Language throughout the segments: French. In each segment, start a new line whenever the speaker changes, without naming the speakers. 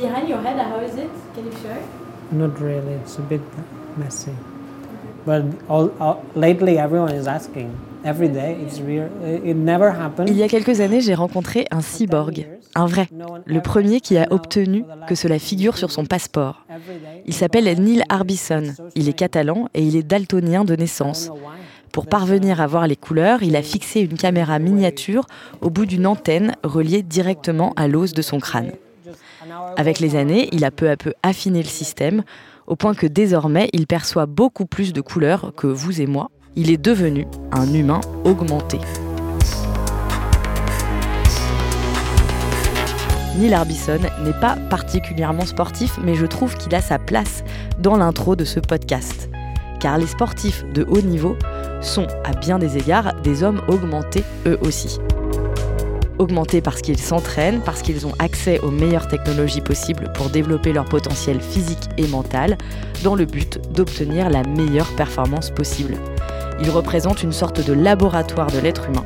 Behind your head, how is it? Can you show?
Not really. It's a bit messy. But all, all, lately, everyone is asking. Every day, it's real. It never happened.
Il y a quelques années, j'ai rencontré un cyborg, un vrai, le premier qui a obtenu que cela figure sur son passeport. Il s'appelle Neil Arbison. Il est catalan et il est daltonien de naissance. Pour parvenir à voir les couleurs, il a fixé une caméra miniature au bout d'une antenne reliée directement à l'os de son crâne. Avec les années, il a peu à peu affiné le système, au point que désormais, il perçoit beaucoup plus de couleurs que vous et moi. Il est devenu un humain augmenté. Neil Arbison n'est pas particulièrement sportif, mais je trouve qu'il a sa place dans l'intro de ce podcast. Car les sportifs de haut niveau sont, à bien des égards, des hommes augmentés eux aussi. Augmentés parce qu'ils s'entraînent, parce qu'ils ont accès aux meilleures technologies possibles pour développer leur potentiel physique et mental, dans le but d'obtenir la meilleure performance possible. Ils représentent une sorte de laboratoire de l'être humain,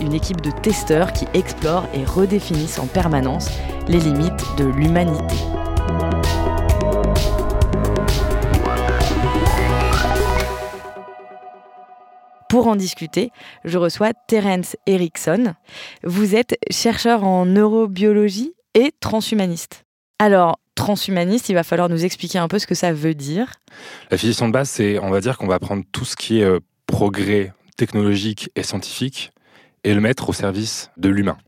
une équipe de testeurs qui explorent et redéfinissent en permanence les limites de l'humanité. Pour en discuter, je reçois Terence Erickson. Vous êtes chercheur en neurobiologie et transhumaniste. Alors, transhumaniste, il va falloir nous expliquer un peu ce que ça veut dire.
La définition de base, c'est, on va dire qu'on va prendre tout ce qui est euh, progrès technologique et scientifique et le mettre au service de l'humain.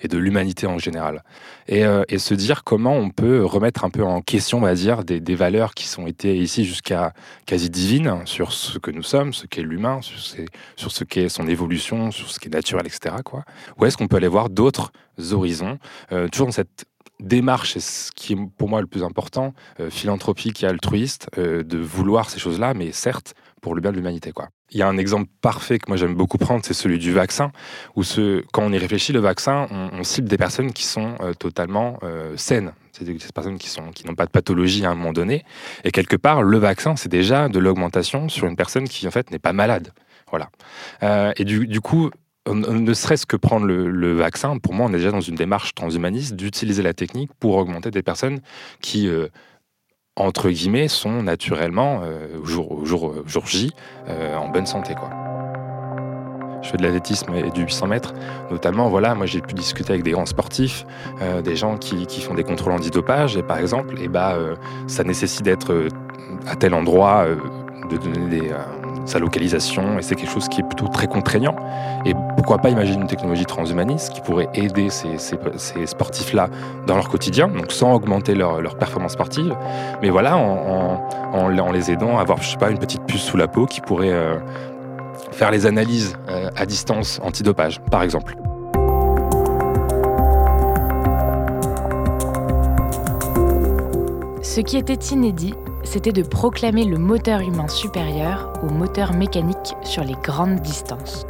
Et de l'humanité en général. Et, euh, et, se dire comment on peut remettre un peu en question, on va dire, des, valeurs qui sont été ici jusqu'à quasi divines sur ce que nous sommes, ce qu'est l'humain, sur, ce qu'est son évolution, sur ce qui est naturel, etc. Quoi. Où est-ce qu'on peut aller voir d'autres horizons, euh, toujours dans cette démarche, et ce qui est pour moi le plus important, euh, philanthropique et altruiste, euh, de vouloir ces choses-là, mais certes pour le bien de l'humanité. quoi. Il y a un exemple parfait que moi j'aime beaucoup prendre, c'est celui du vaccin, où ce, quand on y réfléchit, le vaccin, on, cible des personnes qui sont euh, totalement euh, saines. C'est des personnes qui sont qui n'ont pas de pathologie à un moment donné. Et quelque part, le vaccin, c'est déjà de l'augmentation sur une personne qui en fait n'est pas malade. Voilà. Euh, et du, coup, ne serait-ce que prendre le, vaccin, pour moi, on est déjà dans une démarche transhumaniste d'utiliser la technique pour augmenter des personnes qui entre guillemets, sont naturellement, euh, jour, jour, jour J, euh, en bonne santé. Quoi. Je fais de l'athlétisme et du 800 mètres. Notamment, voilà, moi j'ai pu discuter avec des grands sportifs, euh, des gens qui, font des contrôles antidopage, et par exemple, et bah, euh, ça nécessite d'être à tel endroit, de donner des, sa localisation, et c'est quelque chose qui est plutôt très contraignant. Et pourquoi pas imaginer une technologie transhumaniste qui pourrait aider ces, sportifs-là dans leur quotidien, donc sans augmenter leur, performance sportive, mais voilà, en, les aidant à avoir, je sais pas, une petite puce sous la peau qui pourrait euh, faire les analyses euh, à distance antidopage, par exemple.
Ce qui était inédit, c'était de proclamer le moteur humain supérieur au moteur mécanique sur les grandes distances.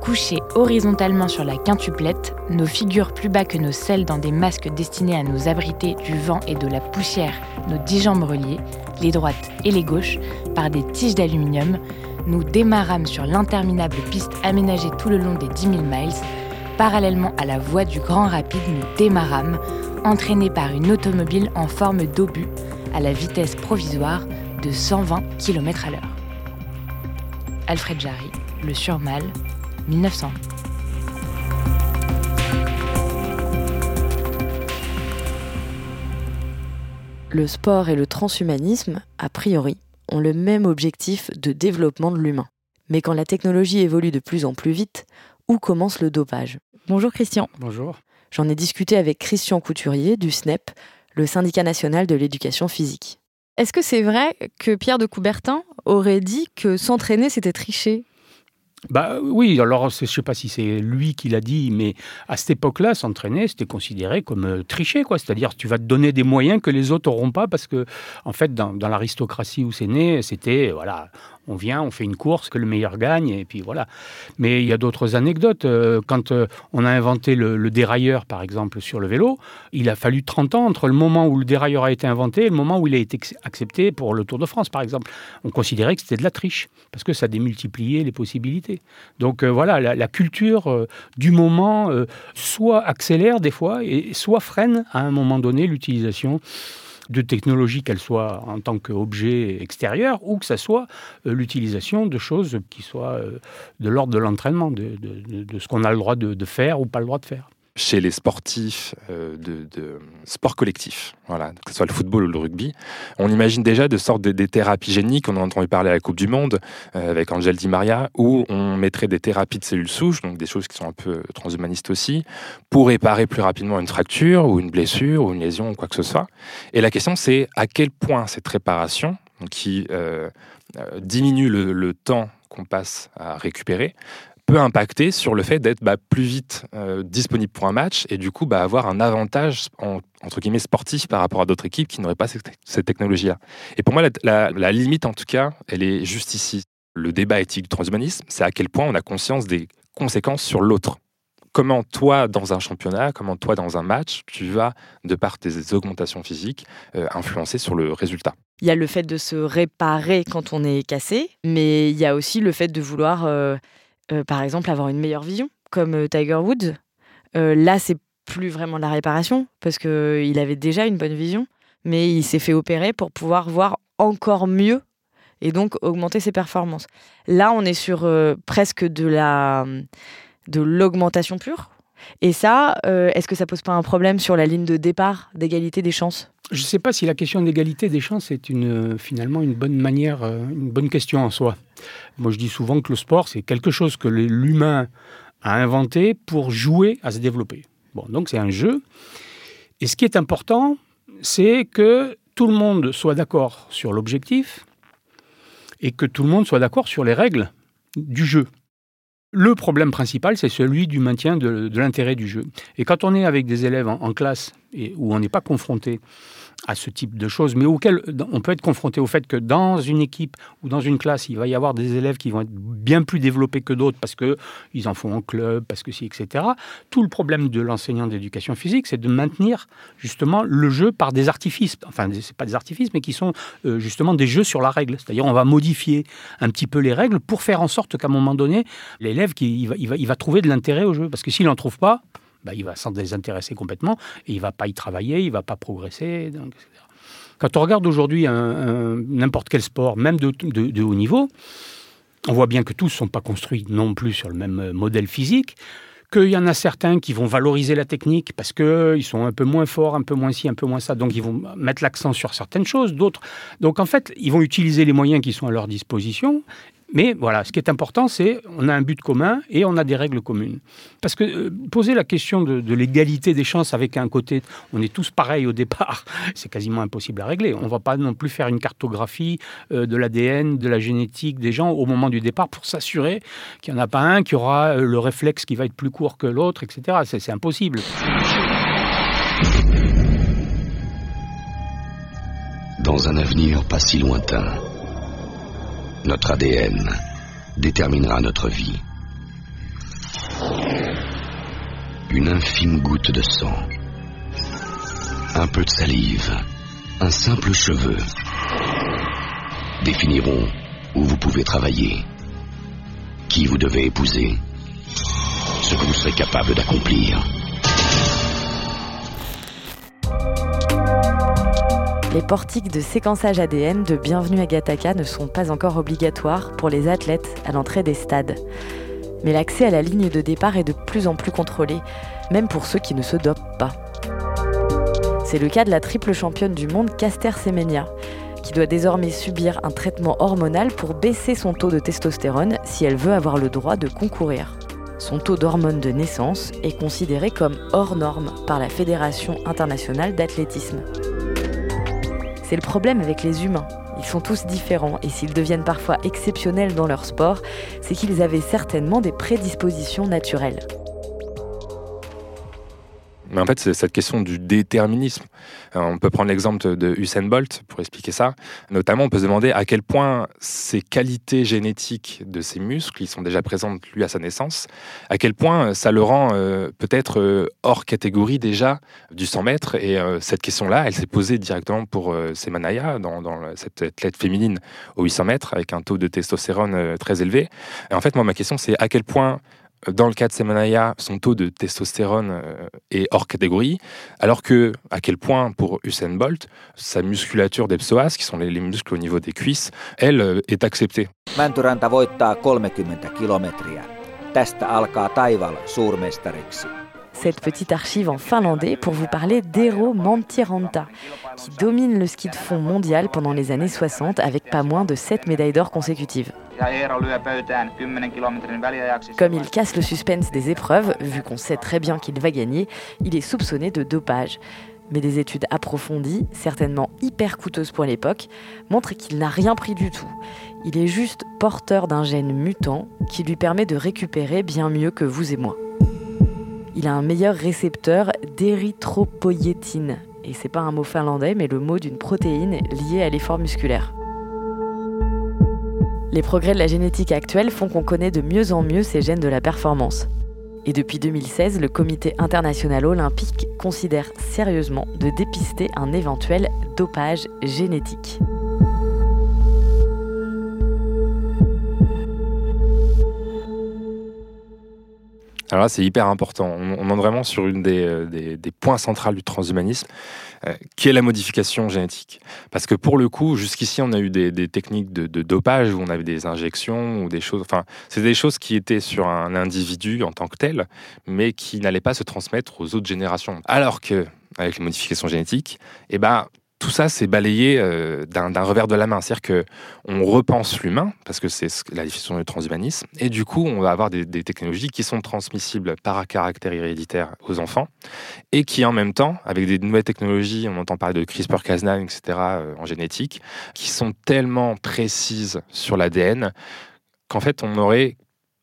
Couchés horizontalement sur la quintuplette, nos figures plus bas que nos selles dans des masques destinés à nous abriter du vent et de la poussière, nos dix jambes reliées, les droites et les gauches, par des tiges d'aluminium, nous démarrâmes sur l'interminable piste aménagée tout le long des 10 000 miles. Parallèlement à la voie du Grand Rapide, nous démarrâmes, entraînés par une automobile en forme d'obus, à la vitesse provisoire de 120 km à l'heure. Alfred Jarry, Le Surmal, 1900. Le sport et le transhumanisme, a priori, ont le même objectif de développement de l'humain. Mais quand la technologie évolue de plus en plus vite, où commence le dopage? Bonjour Christian.
Bonjour.
J'en ai discuté avec Christian Couturier du SNEP, le syndicat national de l'éducation physique. Est-ce que c'est vrai que Pierre de Coubertin aurait dit que s'entraîner, c'était tricher?
Bah oui, alors je ne sais pas si c'est lui qui l'a dit, mais à cette époque-là, s'entraîner, c'était considéré comme euh, tricher, quoi. C'est-à-dire, tu vas te donner des moyens que les autres n'auront pas, parce que, en fait, dans, dans l'aristocratie où c'est né, c'était, voilà, On vient, on fait une course, que le meilleur gagne, et puis voilà. Mais il y a d'autres anecdotes. Euh, quand euh, on a inventé le, dérailleur, par exemple, sur le vélo, il a fallu 30 ans entre le moment où le dérailleur a été inventé et le moment où il a été accepté pour le Tour de France, par exemple. On considérait que c'était de la triche, parce que ça démultipliait les possibilités. Donc voilà, la, culture du moment soit accélère des fois, et soit freine à un moment donné l'utilisation de technologies, qu'elles soient en tant qu'objet extérieur, ou que ce soit euh, l'utilisation de choses qui soient euh, de l'ordre de l'entraînement, de, ce qu'on a le droit de faire ou pas le droit de faire
chez les sportifs euh, de, de, sport collectif, voilà, que ce soit le football ou le rugby, on imagine déjà de sortes des thérapies géniques. On a entendu parler à la Coupe du Monde euh, avec Angel Di Maria, où on mettrait des thérapies de cellules souches, donc des choses qui sont un peu transhumanistes aussi, pour réparer plus rapidement une fracture ou une blessure ou une lésion ou quoi que ce soit. Et la question, c'est à quel point cette réparation, qui euh, diminue le temps qu'on passe à récupérer, peut impacter sur le fait d'être bah, plus vite euh, disponible pour un match et du coup bah, avoir un avantage entre guillemets sportif par rapport à d'autres équipes qui n'auraient pas cette, technologie-là. Et pour moi, la, limite en tout cas, elle est juste ici. Le débat éthique du transhumanisme, c'est à quel point on a conscience des conséquences sur l'autre. Comment toi, dans un championnat, comment toi, dans un match, tu vas, de par tes augmentations physiques, euh, influencer sur le résultat?
Il y a le fait de se réparer quand on est cassé, mais il y a aussi le fait de vouloir... Euh, euh, par exemple, avoir une meilleure vision, comme euh, Tiger Woods. Euh, là, c'est plus vraiment de la réparation, parce qu'il avait déjà une bonne vision, mais il s'est fait opérer pour pouvoir voir encore mieux et donc augmenter ses performances. Là, on est sur presque de la de l'augmentation pure. Et ça, est-ce que ça pose pas un problème sur la ligne de départ d'égalité des chances?
Je ne sais pas si la question d'égalité des chances est une, finalement une bonne manière, une bonne question en soi. Moi, je dis souvent que le sport, c'est quelque chose que l'humain a inventé pour jouer à se développer. Bon, donc c'est un jeu. Et ce qui est important, c'est que tout le monde soit d'accord sur l'objectif et que tout le monde soit d'accord sur les règles du jeu. Le problème principal, c'est celui du maintien de, l'intérêt du jeu. Et quand on est avec des élèves en, classe et où on n'est pas confronté à ce type de choses, mais auquel on peut être confronté au fait que dans une équipe ou dans une classe, il va y avoir des élèves qui vont être bien plus développés que d'autres parce qu'ils en font en club, parce que si, etc. Tout le problème de l'enseignant d'éducation physique, c'est de maintenir justement le jeu par des artifices. Enfin, c'est pas des artifices, mais qui sont euh, justement des jeux sur la règle. C'est-à-dire, on va modifier un petit peu les règles pour faire en sorte qu'à un moment donné, l'élève, il va, il, va, trouver de l'intérêt au jeu. Parce que s'il n'en trouve pas, bah, il va s'en désintéresser complètement et il va pas y travailler, il va pas progresser. Quand on regarde aujourd'hui n'importe quel sport, même de, de, haut niveau, on voit bien que tous ne sont pas construits non plus sur le même euh, modèle physique, qu'il y en a certains qui vont valoriser la technique parce qu'ils sont un peu moins forts, un peu moins ci, un peu moins ça, donc ils vont mettre l'accent sur certaines choses, d'autres. Donc en fait, ils vont utiliser les moyens qui sont à leur disposition mais voilà, ce qui est important, c'est on a un but commun et on a des règles communes. Parce que euh, poser la question de, l'égalité des chances avec un côté, on est tous pareils au départ, c'est quasiment impossible à régler. On ne va pas non plus faire une cartographie euh, de l'ADN, de la génétique des gens au moment du départ pour s'assurer qu'il n'y en a pas un qui aura euh, le réflexe qui va être plus court que l'autre, etc. C'est impossible.
Dans un avenir pas si lointain, notre ADN déterminera notre vie. Une infime goutte de sang, un peu de salive, un simple cheveu. Définiront où vous pouvez travailler, qui vous devez épouser, ce que vous serez capable d'accomplir.
Les portiques de séquençage ADN de Bienvenue à Gataka ne sont pas encore obligatoires pour les athlètes à l'entrée des stades. Mais l'accès à la ligne de départ est de plus en plus contrôlé, même pour ceux qui ne se dopent pas. C'est le cas de la triple championne du monde Caster Semenya, qui doit désormais subir un traitement hormonal pour baisser son taux de testostérone si elle veut avoir le droit de concourir. Son taux d'hormone de naissance est considéré comme hors norme par la Fédération internationale d'athlétisme. C'est le problème avec les humains. Ils sont tous différents et s'ils deviennent parfois exceptionnels dans leur sport, c'est qu'ils avaient certainement des prédispositions naturelles.
Mais en fait, c'est cette question du déterminisme. Euh, on peut prendre l'exemple de Usain Bolt pour expliquer ça. Notamment, on peut se demander à quel point ces qualités génétiques de ses muscles, qui sont déjà présentes lui à sa naissance, à quel point ça le rend euh, peut-être euh, hors catégorie déjà du 100 mètres. Et cette question-là, elle s'est posée directement pour Semanaya, dans, dans, cette athlète féminine au 800 mètres, avec un taux de testostérone très élevé. Et en fait, moi, ma question, c'est à quel point dans le cas de Semanaya, son taux de testostérone euh, est hors catégorie, alors que, à quel point pour Usain Bolt, sa musculature des psoas, qui sont les, muscles au niveau des cuisses, elle euh, est acceptée.
Mäntyranta voittaa 30 kilometriä. Tästä alkaa taival suurmestariksi.
Cette petite archive en finlandais pour vous parler d'Eero Mantiranta, qui domine le ski de fond mondial pendant les années 60 avec pas moins de 7 médailles d'or consécutives. Comme il casse le suspense des épreuves, vu qu'on sait très bien qu'il va gagner, il est soupçonné de dopage. Mais des études approfondies, certainement hyper coûteuses pour l'époque, montrent qu'il n'a rien pris du tout. Il est juste porteur d'un gène mutant qui lui permet de récupérer bien mieux que vous et moi. Il a un meilleur récepteur d'érythropoïétine, et c'est pas un mot finlandais, mais le mot d'une protéine liée à l'effort musculaire. Les progrès de la génétique actuelle font qu'on connaît de mieux en mieux ces gènes de la performance. Et depuis 2016, le Comité international olympique considère sérieusement de dépister un éventuel dopage génétique.
Alors là, c'est hyper important. On, on, vraiment sur une des, euh, points centraux du transhumanisme, euh, qui est la modification génétique. Parce que pour le coup, jusqu'ici, on a eu des, techniques de, dopage où on avait des injections ou des choses. Enfin, c'est des choses qui étaient sur un individu en tant que tel, mais qui n'allaient pas se transmettre aux autres générations. Alors que avec les modifications génétiques, eh ben, tout ça, c'est balayé euh, d'un revers de la main. C'est-à-dire qu'on repense l'humain, parce que c'est la définition du transhumanisme, et du coup, on va avoir des, technologies qui sont transmissibles par caractère héréditaire aux enfants, et qui, en même temps, avec des nouvelles technologies, on entend parler de CRISPR-Cas9, etc., euh, en génétique, qui sont tellement précises sur l'ADN qu'en fait, on n'aurait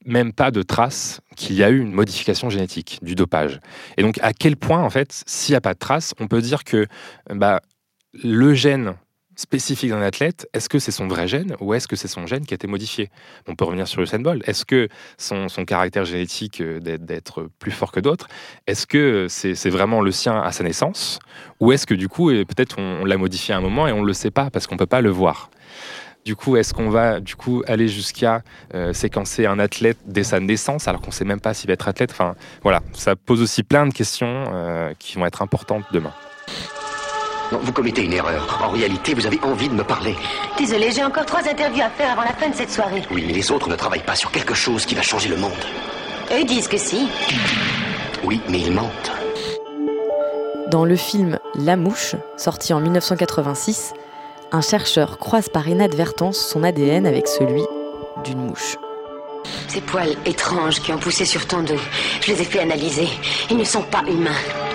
même pas de traces qu'il y a eu une modification génétique du dopage. Et donc, à quel point, en fait, s'il n'y a pas de traces, on peut dire que bah, le gène spécifique d'un athlète, est-ce que c'est son vrai gène ou est-ce que c'est son gène qui a été modifié? On peut revenir sur Usain Bolt. Est-ce que son, caractère génétique euh, d'être plus fort que d'autres, est-ce que c'est vraiment le sien à sa naissance Ou est-ce que du coup, peut-être on, l'a modifié à un moment et on ne le sait pas parce qu'on ne peut pas le voir? Du coup, est-ce qu'on va du coup aller jusqu'à euh, séquencer un athlète dès sa naissance alors qu'on ne sait même pas s'il va être athlète? Enfin, voilà, ça pose aussi plein de questions euh, qui vont être importantes demain.
Non, vous commettez une erreur. En réalité, vous avez envie de me parler.
Désolé, j'ai encore trois interviews à faire avant la fin de cette soirée.
Oui, mais les autres ne travaillent pas sur quelque chose qui va changer le monde.
Eux disent que si.
Oui, mais ils mentent.
Dans le film La Mouche, sorti en 1986, un chercheur croise par inadvertance son ADN avec celui d'une mouche.
Ces poils étranges qui ont poussé sur ton dos, je les ai fait analyser. Ils ne sont pas humains.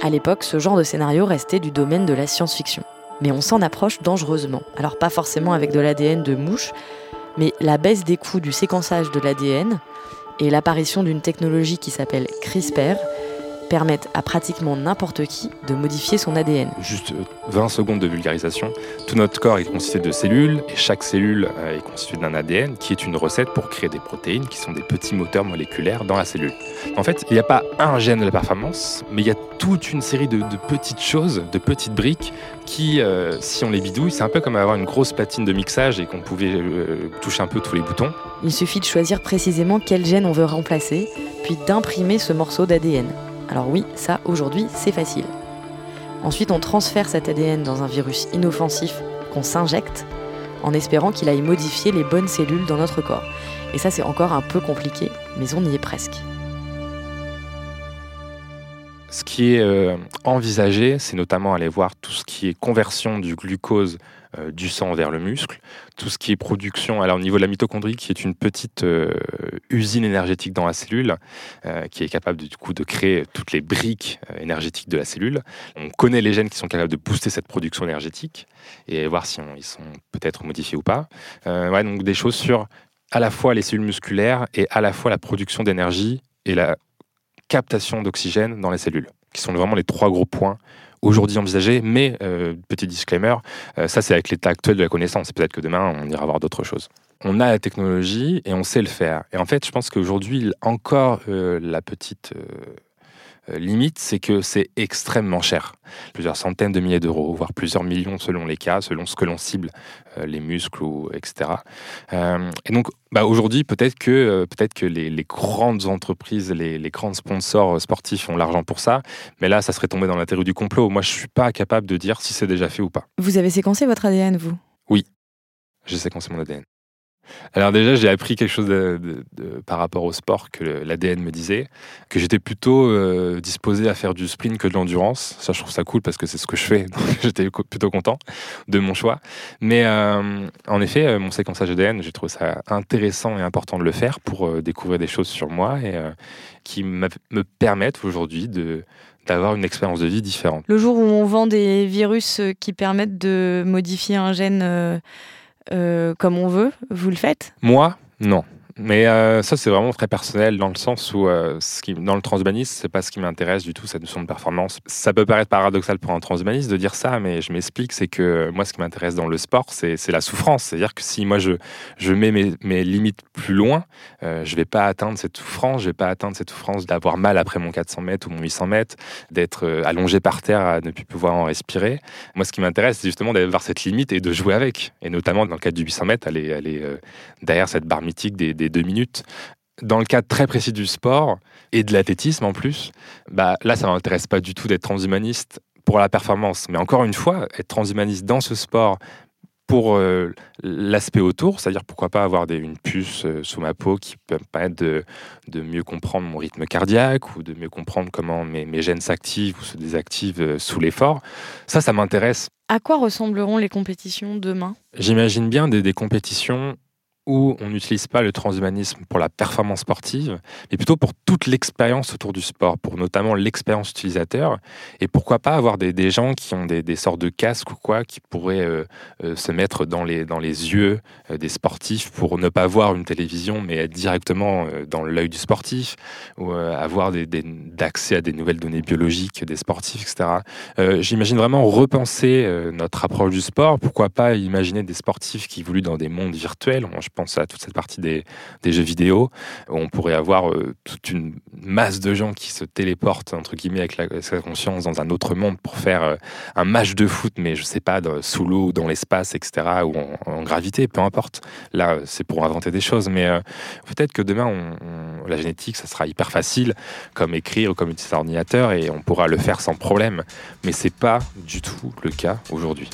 À l'époque, ce genre de scénario restait du domaine de la science-fiction. Mais on s'en approche dangereusement. Alors pas forcément avec de l'ADN de mouche, mais la baisse des coûts du séquençage de l'ADN et l'apparition d'une technologie qui s'appelle CRISPR, permettent à pratiquement n'importe qui de modifier son ADN.
Juste 20 euh, secondes de vulgarisation. Tout notre corps est constitué de cellules et chaque cellule euh, est constituée d'un ADN qui est une recette pour créer des protéines qui sont des petits moteurs moléculaires dans la cellule. En fait, il n'y a pas un gène de la performance, mais il y a toute une série de, petites choses, de petites briques qui, euh, si on les bidouille, c'est un peu comme avoir une grosse platine de mixage et qu'on pouvait toucher un peu tous les boutons.
Il suffit de choisir précisément quel gène on veut remplacer, puis d'imprimer ce morceau d'ADN. Alors oui, ça aujourd'hui c'est facile. Ensuite on transfère cet ADN dans un virus inoffensif qu'on s'injecte en espérant qu'il aille modifier les bonnes cellules dans notre corps. Et ça c'est encore un peu compliqué, mais on y est presque.
Ce qui est euh, envisagé, c'est notamment aller voir tout ce qui est conversion du glucose euh, du sang vers le muscle, tout ce qui est production, alors au niveau de la mitochondrie, qui est une petite euh, usine énergétique dans la cellule, qui est capable du coup de créer toutes les briques énergétiques de la cellule. On connaît les gènes qui sont capables de booster cette production énergétique et voir si ils sont peut-être modifiés ou pas. donc des choses sur à la fois les cellules musculaires et à la fois la production d'énergie et la captation d'oxygène dans les cellules, qui sont vraiment les trois gros points aujourd'hui envisagés. Mais, euh, petit disclaimer, euh, ça c'est avec l'état actuel de la connaissance. Peut-être que demain, on ira voir d'autres choses. On a la technologie et on sait le faire. Et en fait, je pense qu'aujourd'hui, encore euh, la petite euh, limite, c'est que c'est extrêmement cher. Plusieurs centaines de milliers d'euros, voire plusieurs millions selon les cas, selon ce que l'on cible, euh, les muscles, ou, etc. Euh, et donc, bah, aujourd'hui, peut-être que, peut-être que les, grandes entreprises, les, les, grands sponsors sportifs ont l'argent pour ça, mais là, ça serait tombé dans la théorie du complot. Moi, je ne suis pas capable de dire si c'est déjà fait ou pas.
Vous avez séquencé votre ADN, vous?
Oui, j'ai séquencé mon ADN. Alors déjà, j'ai appris quelque chose par rapport au sport que l'ADN me disait, que j'étais plutôt euh, disposé à faire du sprint que de l'endurance. Ça, je trouve ça cool parce que c'est ce que je fais, j'étais plutôt content de mon choix. Mais euh, en effet, euh, mon séquençage ADN, j'ai trouvé ça intéressant et important de le faire pour découvrir des choses sur moi et qui me permettent aujourd'hui d'avoir une expérience de vie différente.
Le jour où on vend des virus qui permettent de modifier un gène euh, comme on veut, vous le faites?
Moi, non. Mais euh, ça, c'est vraiment très personnel dans le sens où, euh, dans le transhumanisme, c'est pas ce qui m'intéresse du tout, cette notion de performance. Ça peut paraître paradoxal pour un transhumaniste de dire ça, mais je m'explique, c'est que moi, ce qui m'intéresse dans le sport, c'est la souffrance. C'est-à-dire que si moi, je, je mets mes, mes limites plus loin, euh, je vais pas atteindre cette souffrance, je vais pas atteindre cette souffrance d'avoir mal après mon 400 mètres ou mon 800 mètres, d'être euh, allongé par terre à ne plus pouvoir en respirer. Moi, ce qui m'intéresse, c'est justement d'avoir cette limite et de jouer avec. Et notamment, dans le cadre du 800 mètres, aller, aller derrière cette barre mythique des deux minutes. Dans le cadre très précis du sport et de l'athlétisme en plus, bah là, ça m'intéresse pas du tout d'être transhumaniste pour la performance. Mais encore une fois, être transhumaniste dans ce sport pour euh, l'aspect autour, c'est-à-dire pourquoi pas avoir des, une puce euh, sous ma peau qui peut me permettre de, de, mieux comprendre mon rythme cardiaque ou de mieux comprendre comment mes, mes gènes s'activent ou se désactivent euh, sous l'effort. Ça, ça m'intéresse.
À quoi ressembleront les compétitions demain?
J'imagine bien des, des compétitions où on n'utilise pas le transhumanisme pour la performance sportive, mais plutôt pour toute l'expérience autour du sport, pour notamment l'expérience utilisateur. Et pourquoi pas avoir des, gens qui ont des, sortes de casques ou quoi, qui pourraient euh, euh, se mettre dans les, dans les yeux euh, des sportifs pour ne pas voir une télévision, mais être directement dans l'œil du sportif, ou avoir d'accès à des nouvelles données biologiques des sportifs, etc. J'imagine vraiment repenser notre approche du sport. Pourquoi pas imaginer des sportifs qui évoluent dans des mondes virtuels. Pense à toute cette partie des, jeux vidéo, on pourrait avoir euh, toute une masse de gens qui se téléportent, entre guillemets, avec, la, sa conscience dans un autre monde pour faire euh, un match de foot, mais je sais pas, sous l'eau dans l'espace, etc., ou en, gravité, peu importe. Là, c'est pour inventer des choses, mais euh, peut-être que demain, la génétique, ça sera hyper facile, comme écrire ou comme utiliser un ordinateur, et on pourra le faire sans problème. Mais c'est pas du tout le cas aujourd'hui.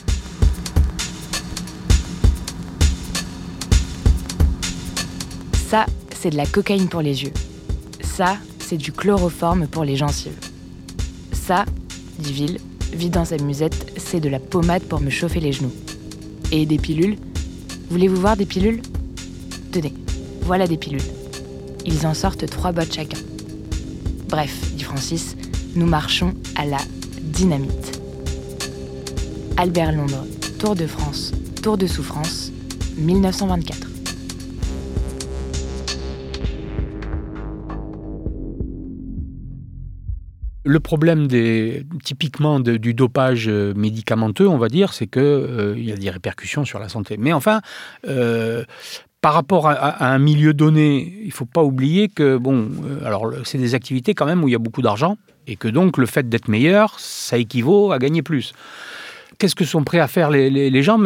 Ça, c'est de la cocaïne pour les yeux. Ça, c'est du chloroforme pour les gencives. Ça, dit Ville, vit dans sa musette, c'est de la pommade pour me chauffer les genoux. Et des pilules? Voulez-vous voir des pilules? Tenez, voilà des pilules. Ils en sortent trois bottes chacun. Bref, dit Francis, nous marchons à la dynamite. Albert Londres, Tour de France, Tour de souffrance, 1924.
Le problème typiquement du dopage euh, médicamenteux, on va dire, c'est qu'il euh, y a des répercussions sur la santé. Mais enfin, euh, par rapport à, un milieu donné, il ne faut pas oublier que bon, alors c'est des activités quand même où il y a beaucoup d'argent et que donc le fait d'être meilleur, ça équivaut à gagner plus. Qu'est-ce que sont prêts à faire les, gens?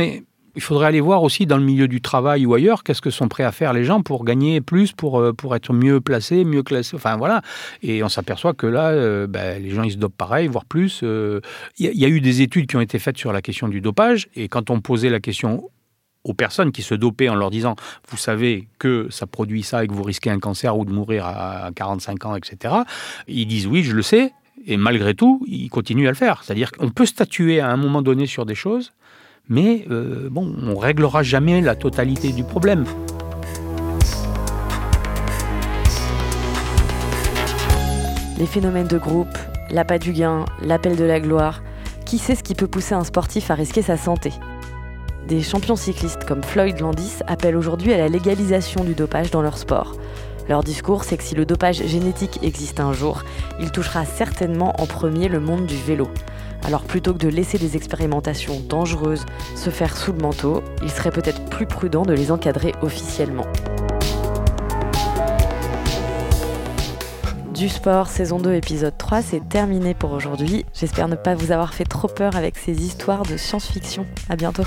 Il faudrait aller voir aussi dans le milieu du travail ou ailleurs, qu'est-ce que sont prêts à faire les gens pour gagner plus, pour, euh, pour être mieux placés, mieux classés. Enfin voilà. Et on s'aperçoit que là, euh, ben, les gens, ils se dopent pareil, voire plus. Euh. Il y, a eu des études qui ont été faites sur la question du dopage. Et quand on posait la question aux personnes qui se dopaient en leur disant vous savez que ça produit ça et que vous risquez un cancer ou de mourir à 45 ans, etc. Ils disent oui, je le sais. Et malgré tout, ils continuent à le faire. C'est-à-dire qu'on peut statuer à un moment donné sur des choses mais euh, bon, on réglera jamais la totalité du problème.
Les phénomènes de groupe, l'appât du gain, l'appel de la gloire, qui sait ce qui peut pousser un sportif à risquer sa santé? Des champions cyclistes comme Floyd Landis appellent aujourd'hui à la légalisation du dopage dans leur sport.
Leur discours, c'est que si le dopage génétique existe un jour, il touchera certainement en premier le monde du vélo. Alors plutôt que de laisser des expérimentations dangereuses se faire sous le manteau, il serait peut-être plus prudent de les encadrer officiellement. Du sport, saison 2, épisode 3, c'est terminé pour aujourd'hui. J'espère ne pas vous avoir fait trop peur avec ces histoires de science-fiction. À bientôt.